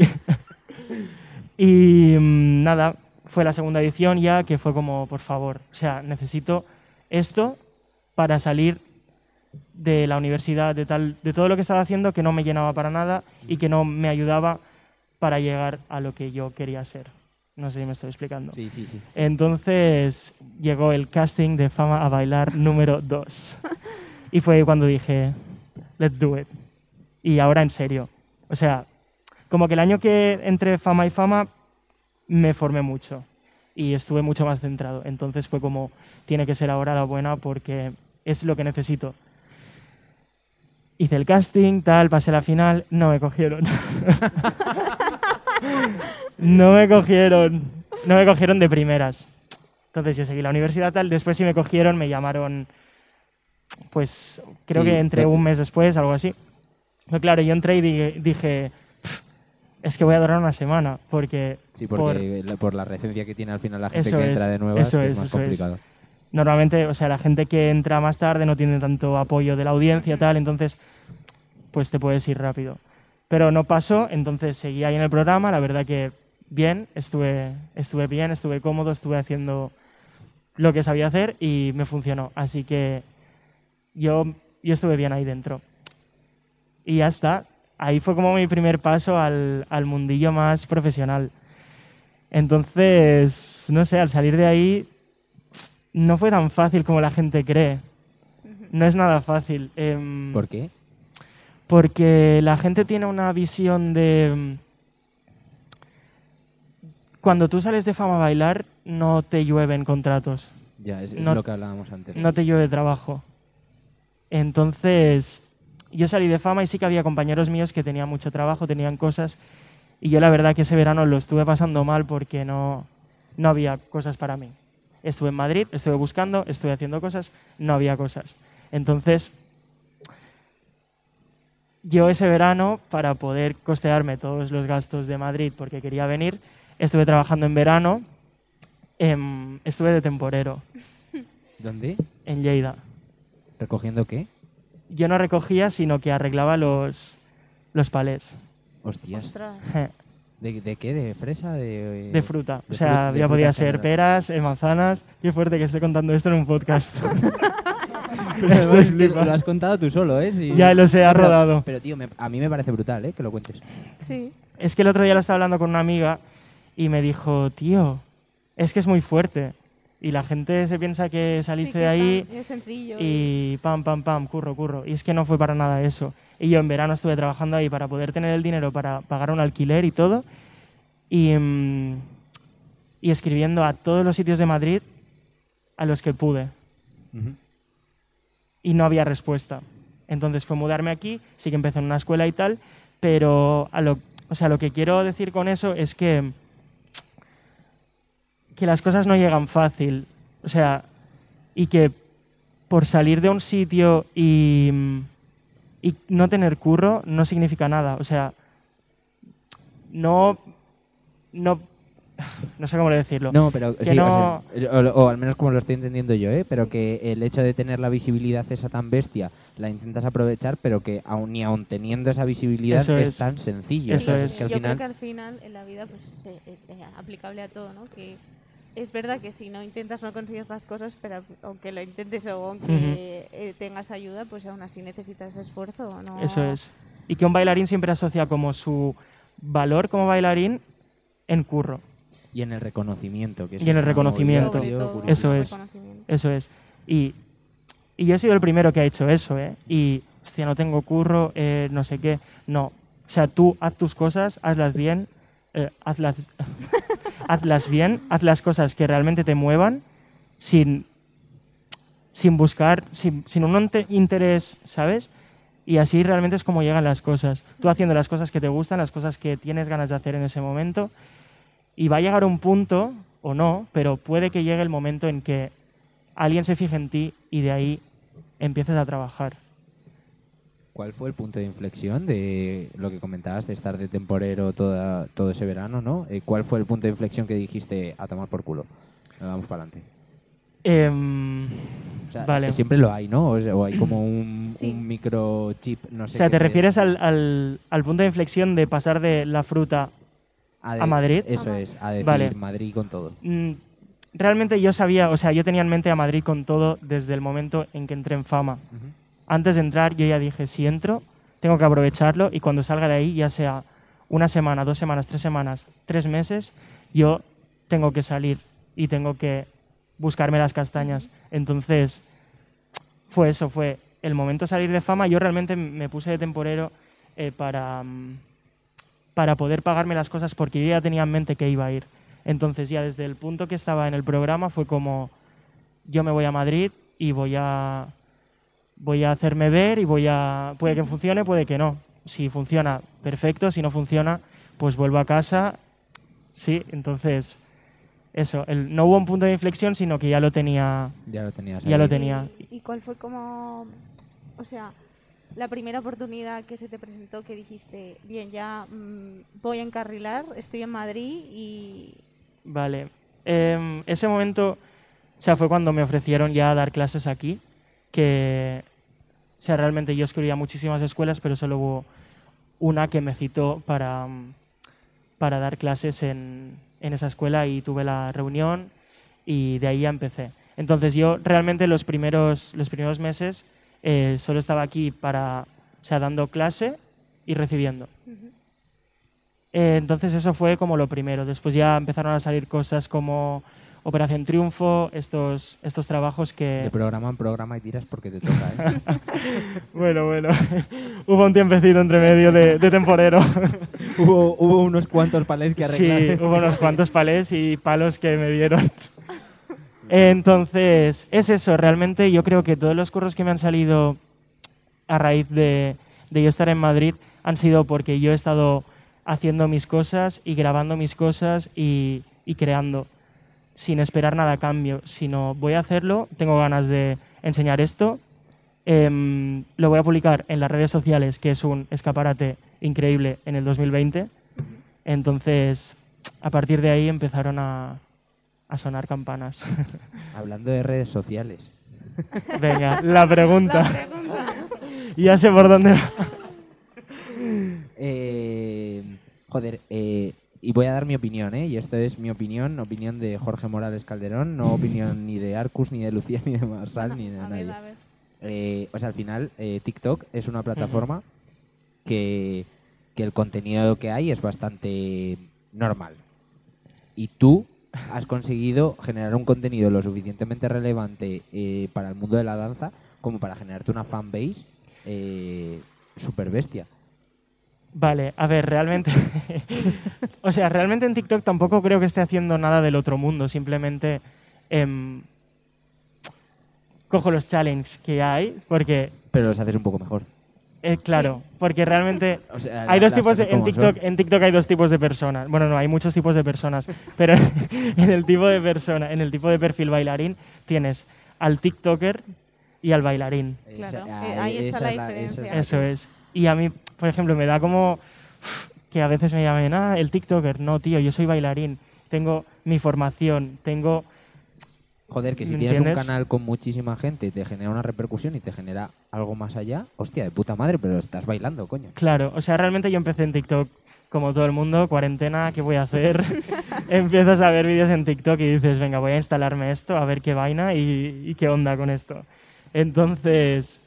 Y mm, nada, fue la segunda edición ya que fue como, por favor, o sea, necesito esto para salir de la universidad, de, tal, de todo lo que estaba haciendo que no me llenaba para nada y que no me ayudaba para llegar a lo que yo quería ser. No sé si me estoy explicando. Sí, sí, sí. Entonces llegó el casting de Fama a Bailar número 2. Y fue cuando dije, let's do it. Y ahora en serio. O sea, como que el año que entre Fama y Fama me formé mucho y estuve mucho más centrado. Entonces fue como, tiene que ser ahora la buena porque es lo que necesito. Hice el casting, tal, pasé la final, no me cogieron. no me cogieron. no me cogieron de primeras. Entonces yo seguí la universidad tal, después sí me cogieron, me llamaron, pues creo Sí, que entre un mes después, algo así. Pero claro, yo entré y di- dije, "Pff, es que voy a durar una semana, porque Sí, por- porque la- por la recencia que tiene al final la gente que es, entra de nuevo es, es, más es. complicado. normalmente, o sea, la gente que entra más tarde no tiene tanto apoyo de la audiencia, tal, entonces, pues te puedes ir rápido. Pero no pasó, entonces seguí ahí en el programa, la verdad que bien, estuve, estuve bien, estuve cómodo, estuve haciendo lo que sabía hacer y me funcionó. Así que yo, yo estuve bien ahí dentro. Y ya está. Ahí fue como mi primer paso al, al mundillo más profesional. Entonces, no sé, al salir de ahí no fue tan fácil como la gente cree. No es nada fácil. em, ¿Por qué? Porque la gente tiene una visión de... mm, Cuando tú sales de fama a bailar, no te llueven contratos, Ya, es, lo que hablábamos antes. no te llueve trabajo. Entonces, yo salí de fama y sí que había compañeros míos que tenían mucho trabajo, tenían cosas, y yo la verdad que ese verano lo estuve pasando mal porque no, no había cosas para mí. Estuve en Madrid, estuve buscando, estuve haciendo cosas, no había cosas. Entonces, yo ese verano, para poder costearme todos los gastos de Madrid porque quería venir, estuve trabajando en verano, em, estuve de temporero ¿Dónde? en Lleida. ¿Recogiendo qué? Yo no recogía, sino que arreglaba los, los palés Hostias. Ostras. ¿De, de qué? ¿De fresa? De, de fruta. O de sea, fru- de ya fruta podía en ser general. peras, eh, manzanas. Qué fuerte que esté contando esto en un podcast. Que lo has contado tú solo, ¿eh? Ya lo sé, ha rodado. Pero, tío, me- a mí me parece brutal, ¿eh? Que lo cuentes. Sí. Es que el otro día lo estaba hablando con una amiga y me dijo, tío, es que es muy fuerte. Y la gente se piensa que saliste Sí, de ahí es sencillo. y pam, pam, pam, curro, curro. Y es que no fue para nada eso. Y yo en verano estuve trabajando ahí para poder tener el dinero para pagar un alquiler y todo. Y, mm, y escribiendo a todos los sitios de Madrid a los que pude. Y no había respuesta. Entonces fue mudarme aquí, sí que empecé en una escuela y tal, pero lo, o sea, lo que quiero decir con eso es que, que las cosas no llegan fácil. O sea, y que por salir de un sitio y, y no tener curro no significa nada. O sea, no, no, no sé cómo decirlo. No, pero Que sí, o, no- sea, o- o al menos como lo estoy entendiendo yo, ¿eh? Pero que el hecho de tener la visibilidad esa tan bestia la intentas aprovechar, pero que aun y aun teniendo esa visibilidad Eso es, es. tan sencillo. Eso es. Que al Yo final, creo que al final en la vida pues eh, eh, eh, aplicable a todo, ¿no? Que es verdad que si no intentas no consigues las cosas, pero aunque lo intentes o aunque eh, tengas ayuda, pues aún así necesitas esfuerzo, ¿no? Eso es. Y que un bailarín siempre asocia como su valor como bailarín en curro. Y en el reconocimiento. Que eso Y en el reconocimiento. Eso es. Eso es. Y, y yo he sido el primero que ha hecho eso, ¿eh? Y, hostia, no tengo curro, eh, no sé qué. No. O sea, tú haz tus cosas, hazlas bien, eh, hazlas, hazlas bien, haz las cosas que realmente te muevan sin, sin buscar, sin, sin un inte- interés, ¿sabes? Y así realmente es como llegan las cosas. Tú haciendo las cosas que te gustan, las cosas que tienes ganas de hacer en ese momento. Y va a llegar un punto, o no, pero puede que llegue el momento en que alguien se fije en ti y de ahí empieces a trabajar. ¿Cuál fue el punto de inflexión de lo que comentabas de estar de temporero toda, todo ese verano, ¿no? Eh, ¿Cuál fue el punto de inflexión que dijiste a tomar por culo? Vamos para adelante. O sea, Vale. que siempre lo hay, ¿no? O, sea, o hay como un, Sí. un microchip, no o sé. sea, que ¿te refieres al, al- al punto de inflexión de pasar de la fruta? A, a Madrid? Eso es, a decir Vale. Madrid con todo. Mm, Realmente yo sabía, o sea, yo tenía en mente a Madrid con todo desde el momento en que entré en fama. Antes de entrar yo ya dije, si entro, tengo que aprovecharlo y cuando salga de ahí, ya sea una semana, dos semanas, tres semanas, tres meses, yo tengo que salir y tengo que buscarme las castañas. Entonces, fue eso, fue el momento de salir de fama. Yo realmente me puse de temporero eh, para, mm, para poder pagarme las cosas porque yo ya tenía en mente que iba a ir. Entonces ya desde el punto que estaba en el programa fue como, yo me voy a Madrid y voy a, voy a hacerme ver y voy a, puede que funcione, puede que no. Si funciona, perfecto, si no funciona, pues vuelvo a casa. Sí, entonces eso, el, no hubo un punto de inflexión, sino que ya lo tenía. Ya lo tenías. Ya ahí. lo tenía. ¿Y, y cuál fue como, o sea, la primera oportunidad que se te presentó que dijiste, bien, ya mm, voy a encarrilar, estoy en Madrid y... Vale. Em, ese momento, o sea, fue cuando me ofrecieron ya dar clases aquí, que, o sea, realmente yo escribía muchísimas escuelas, pero solo hubo una que me citó para, mm, para dar clases en, en esa escuela y tuve la reunión y de ahí ya empecé. Entonces yo realmente los primeros, los primeros meses eh, solo estaba aquí para, o sea, dando clase y recibiendo. Eh, entonces eso fue como lo primero. Después ya empezaron a salir cosas como Operación Triunfo, estos, estos trabajos que... De programa en programa y tiras porque te toca, ¿eh? Bueno, bueno. Hubo un tiempecito entre medio de, de temporero. hubo, hubo unos cuantos palés que Sí, arreglar. hubo unos cuantos palés y palos que me dieron. Entonces, es eso. Realmente yo creo que todos los curros que me han salido a raíz de, de yo estar en Madrid han sido porque yo he estado haciendo mis cosas y grabando mis cosas y, y creando sin esperar nada a cambio, sino voy a hacerlo, tengo ganas de enseñar esto, em, lo voy a publicar en las redes sociales, que es un escaparate increíble en el 2020. Entonces, a partir de ahí empezaron a, a sonar campanas. Hablando de redes sociales. Venga, la pregunta. La pregunta. ya sé por dónde va. Eh, joder, eh, y voy a dar mi opinión, ¿eh? Y esto es mi opinión, opinión de Jorge Morales Calderón, no opinión ni de Arcus, ni de Lucía, ni de Marsal, ni de a nadie. ver, a ver. Eh, o sea, al final, eh, TikTok es una plataforma que, que el contenido que hay es bastante normal. Y tú has conseguido generar un contenido lo suficientemente relevante eh, para el mundo de la danza como para generarte una fanbase eh, super bestia. Vale, a ver, realmente. o sea, realmente en TikTok tampoco creo que esté haciendo nada del otro mundo. Simplemente em, cojo los challenges que hay, porque, Pero los haces un poco mejor. Eh, claro, porque realmente O sea, hay dos tipos de. En TikTok, son. en TikTok hay dos tipos de personas. Bueno, no, hay muchos tipos de personas. Pero en el tipo de persona, en el tipo de perfil bailarín, tienes al TikToker y al bailarín. Claro, eh, ahí está esa la diferencia. la Eso es. Y a mí, por ejemplo, me da como que a veces me llamen, ah, el TikToker. No, tío, yo soy bailarín. Tengo mi formación, tengo... Joder, que si ¿Me tienes un canal con muchísima gente y te genera una repercusión y te genera algo más allá, hostia, de puta madre, pero estás bailando, coño. Claro, o sea, realmente yo empecé en TikTok como todo el mundo, cuarentena, ¿qué voy a hacer? Empiezas a ver vídeos en TikTok y dices, venga, voy a instalarme esto, a ver qué vaina y, y qué onda con esto. Entonces,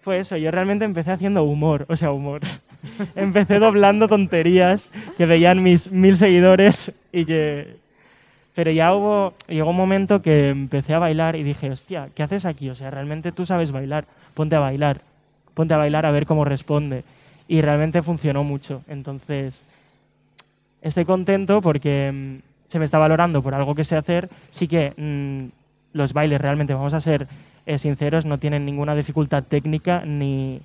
fue eso, yo realmente empecé haciendo humor, o sea, humor. empecé doblando tonterías que veían mis mil seguidores y que... Pero ya hubo, llegó un momento que empecé a bailar y dije, hostia, ¿qué haces aquí? O sea, realmente tú sabes bailar, ponte a bailar, ponte a bailar a ver cómo responde. Y realmente funcionó mucho. Entonces, estoy contento porque mm, se me está valorando por algo que sé hacer. Sí que mm, los bailes realmente, vamos a ser eh, sinceros, no tienen ninguna dificultad técnica ni,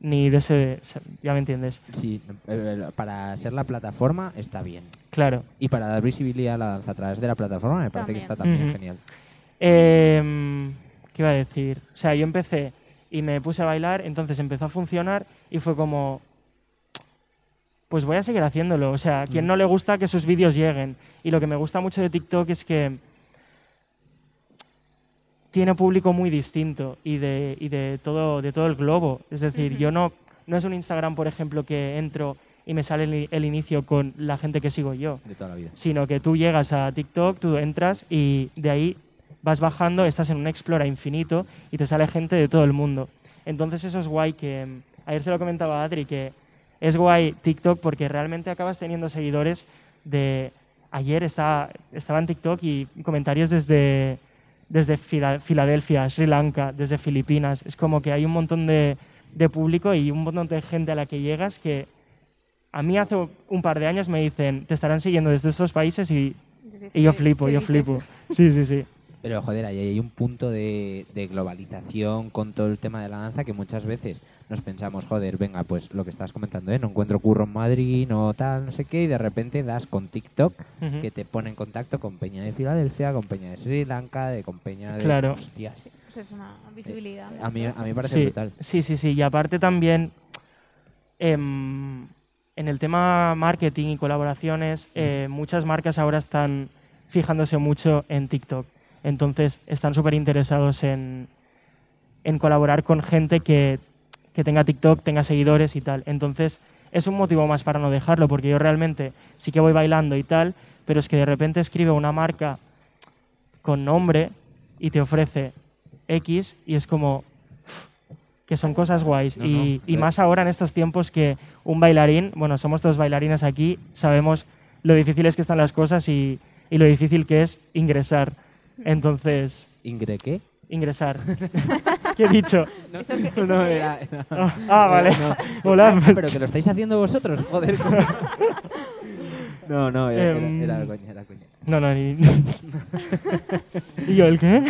ni de ese... Ya me entiendes. Sí, eh, para ser la plataforma está bien. Claro. Y para dar visibilidad a la danza a través de la plataforma me parece que está también genial. Em, ¿Qué iba a decir? O sea, yo empecé y me puse a bailar, entonces empezó a funcionar y fue como, pues voy a seguir haciéndolo. O sea, a quien no le gusta que sus vídeos lleguen. Y lo que me gusta mucho de TikTok es que tiene público muy distinto y de, y de, todo, de todo el globo. Es decir, yo no, no es un Instagram, por ejemplo, que entro y me sale el, el inicio con la gente que sigo yo De toda la vida. sino que tú llegas a TikTok, tú entras y de ahí vas bajando, estás en un Explora infinito y te sale gente de todo el mundo. Entonces eso es guay que, mm, ayer se lo comentaba a Adri, que es guay TikTok porque realmente acabas teniendo seguidores de... Ayer estaba, estaba en TikTok y comentarios desde, desde Fila- Filadelfia, Sri Lanka, desde Filipinas. Es como que hay un montón de, de público y un montón de gente a la que llegas que a mí hace un par de años me dicen, te estarán siguiendo desde estos países y, y yo ¿Qué- flipo, yo flipo. Sí, sí, sí. Pero joder, ahí hay un punto de, de globalización con todo el tema de la danza que muchas veces nos pensamos, joder, venga, pues lo que estás comentando, ¿eh? no encuentro curro en Madrid, no tal, no sé qué, y de repente das con TikTok que te pone en contacto con Peña de Filadelfia, con Peña de Sri Lanka, de con Peña de... Claro. Hostias. Pues es una visibilidad. A mí, a mí me parece sí, brutal. Sí, sí, sí. Y aparte también, em, en el tema marketing y colaboraciones, eh, muchas marcas ahora están fijándose mucho en TikTok. Entonces, están súper interesados en, en colaborar con gente que, que tenga TikTok, tenga seguidores y tal. Entonces, es un motivo más para no dejarlo, porque yo realmente sí que voy bailando y tal, pero es que de repente escribe una marca con nombre y te ofrece X y es como que son cosas guays. No, y, no, y eh. más ahora en estos tiempos que un bailarín, bueno, somos todos bailarines aquí, sabemos lo difíciles que están las cosas y, y lo difícil que es ingresar. Entonces, ¿Ingre qué? ingresar. ¿Qué he dicho? ¿Eso qué- eso No, qué era- es? era- Ah, ah, vale. no. Hola. Pero que lo estáis haciendo vosotros, joder. No, no, era, era, Em, era coña, era coña. No, no, ni... ¿Y yo el qué?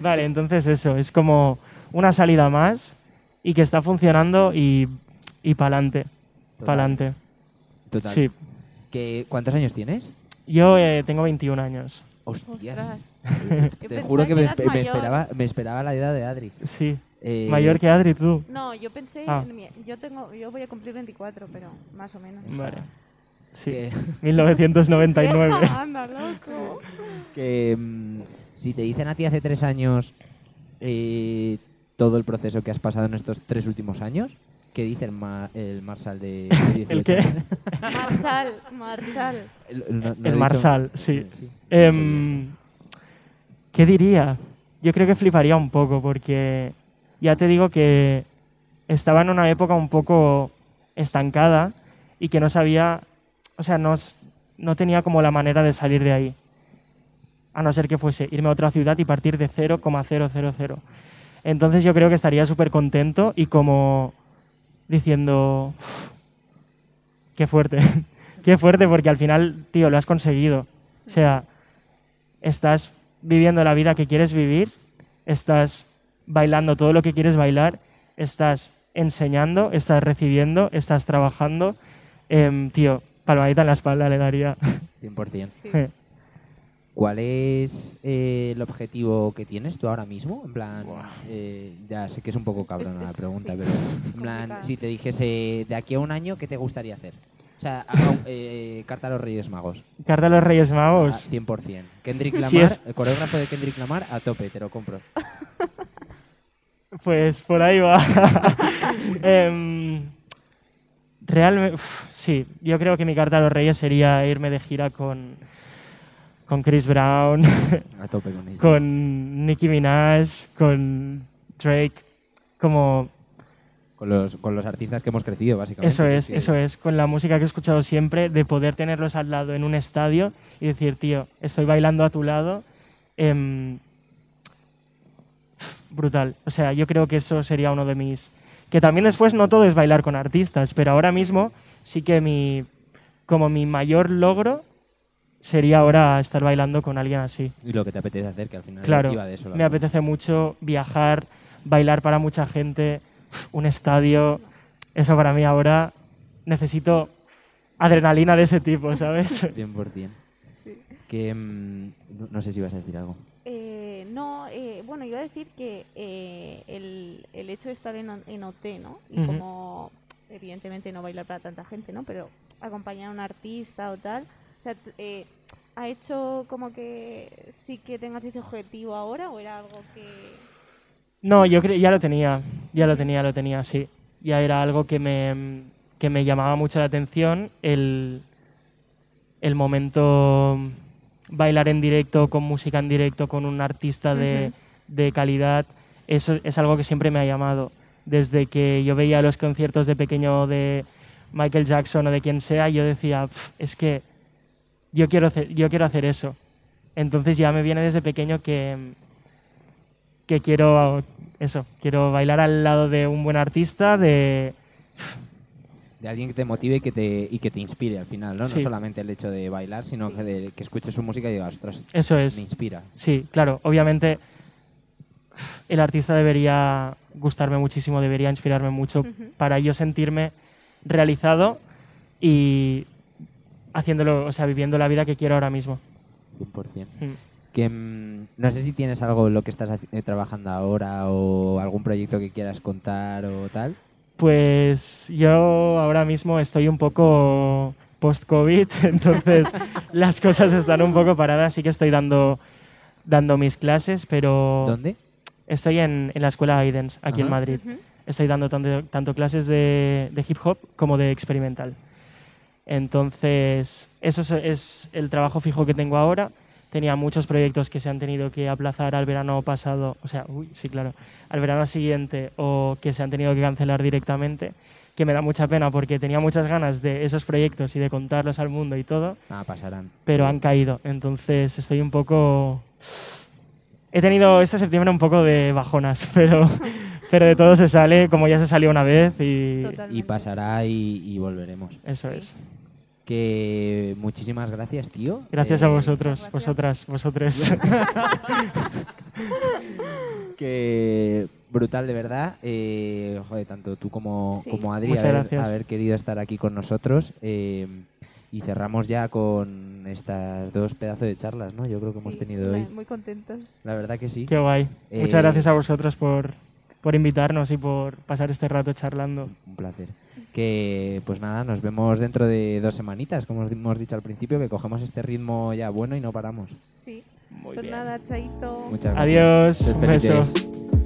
vale, entonces eso, es como una salida más y que está funcionando y, y pa'lante, Total. pa'lante. Total. Sí. ¿Qué- ¿Cuántos años tienes? Yo eh, tengo 21 años, Hostias. Te juro que me, espe- esperaba, me esperaba la edad de Adri. sí. Eh, Mayor que Adri, tú. No, yo pensé, Ah. en mi- yo tengo, yo voy a cumplir 24, pero más o menos. Vale. Sí. Que, 1999. Anda, loco. que, mm, si te dicen a ti hace tres años eh, todo el proceso que has pasado en estos tres últimos años, ¿qué dice el, ma- el Marsal de, de 18? ¿El qué? Marsal, Marsal. El, no- no he El dicho- Marsal, sí. sí. Em, ¿Qué diría? Yo creo que fliparía un poco porque ya te digo que estaba en una época un poco estancada y que no sabía, o sea, no, no tenía como la manera de salir de ahí. A no ser que fuese irme a otra ciudad y partir de 0,000. Entonces yo creo que estaría súper contento y como diciendo, "Uf, qué fuerte, qué fuerte porque al final, tío, lo has conseguido. O sea, estás viviendo la vida que quieres vivir, estás bailando todo lo que quieres bailar, estás enseñando, estás recibiendo, estás trabajando. Em, tío, palmadita en la espalda le daría. 100%. Sí. ¿Cuál es eh, el objetivo que tienes tú ahora mismo? En plan, eh, ya sé que es un poco cabrona Es- la pregunta, sí, pero en plan, si te dijese de aquí a un año, ¿qué te gustaría hacer? O sea, a- eh, carta a los Reyes Magos. Carta a los Reyes Magos. 100%. Kendrick Lamar, Si es- el coreógrafo de Kendrick Lamar, a tope, te lo compro. Pues por ahí va. realmente, sí, yo creo que mi carta a los Reyes sería irme de gira con, con Chris Brown, A tope con con Nicki Minaj, con Drake, como Con los, con los artistas que hemos crecido, básicamente. Eso es, sí. eso es, con la música que he escuchado siempre, de poder tenerlos al lado en un estadio y decir, tío, estoy bailando a tu lado. em, brutal. O sea, yo creo que eso sería uno de mis... Que también después no todo es bailar con artistas, pero ahora mismo sí que mi... Como mi mayor logro sería ahora estar bailando con alguien así. Y lo que te apetece hacer, que al final Claro, iba de eso. me apetece mucho viajar, bailar para mucha gente, un estadio. Eso para mí ahora necesito adrenalina de ese tipo, ¿sabes? 100%. Que, mm, no, no sé si vas a decir algo. Eh, no, eh, bueno, iba a decir que eh, el, el hecho de estar en, en OT, ¿no? Y como, evidentemente, no bailar para tanta gente, ¿no? Pero acompañar a un artista o tal, o sea, eh, ¿ha hecho como que sí que tengas ese objetivo ahora o era algo que... No, yo creo ya lo tenía, ya lo tenía, lo tenía, sí. Ya era algo que me, que me llamaba mucho la atención, el, el momento bailar en directo, con música en directo, con un artista de, de calidad, eso es algo que siempre me ha llamado. Desde que yo veía los conciertos de pequeño de Michael Jackson o de quien sea, yo decía, "Pf, es que yo quiero hacer, yo quiero hacer eso. Entonces ya me viene desde pequeño que, que quiero eso, quiero bailar al lado de un buen artista, de De alguien que te motive y que te, y que te inspire al final, ¿no? Sí. No solamente el hecho de bailar, sino que, de, que escuches su música y digas, ostras, eso es. me inspira. Sí, claro, obviamente el artista debería gustarme muchísimo, debería inspirarme mucho Ujú. para yo sentirme realizado y haciéndolo, o sea, viviendo la vida que quiero ahora mismo. 100%. Mm. Que, mm, no sé si tienes algo en lo que estás eh, trabajando ahora o algún proyecto que quieras contar o tal. Pues yo ahora mismo estoy un poco post-COVID, entonces las cosas están un poco paradas. Sí que estoy dando, dando mis clases, pero ¿Dónde? estoy en, en la escuela Aidens, aquí en. Madrid. Estoy dando tanto, tanto clases de, de hip hop como de experimental. Entonces, eso es, es el trabajo fijo que tengo ahora. Tenía muchos proyectos que se han tenido que aplazar al verano pasado, o sea, uy, sí, claro, al verano siguiente o que se han tenido que cancelar directamente, que me da mucha pena porque tenía muchas ganas de esos proyectos y de contarlos al mundo y todo, Ah, pasarán. pero han caído. Entonces, estoy un poco... He tenido este septiembre un poco de bajonas, pero, pero de todo se sale, como ya se salió una vez y Totalmente. Y pasará y, y volveremos. eso es. Que muchísimas gracias, tío. Gracias a Eh, vosotros, Gracias. vosotras, vosotros. Que brutal, de verdad. Eh, joder, tanto tú como, Sí. como Adri, haber, querido estar aquí con nosotros. eh, y cerramos ya con estas dos pedazos de charlas, ¿no? Yo creo que hemos Sí, tenido hoy. Muy contentos. La verdad que sí. Qué guay. Eh, Muchas gracias a vosotros por, por invitarnos y por pasar este rato charlando. Un placer. Que pues nada, nos vemos dentro de dos semanitas, como os hemos dicho al principio, que cogemos este ritmo ya bueno y no paramos. Sí. Muy pues bien. nada, chaito. Muchas gracias. Adiós, un beso.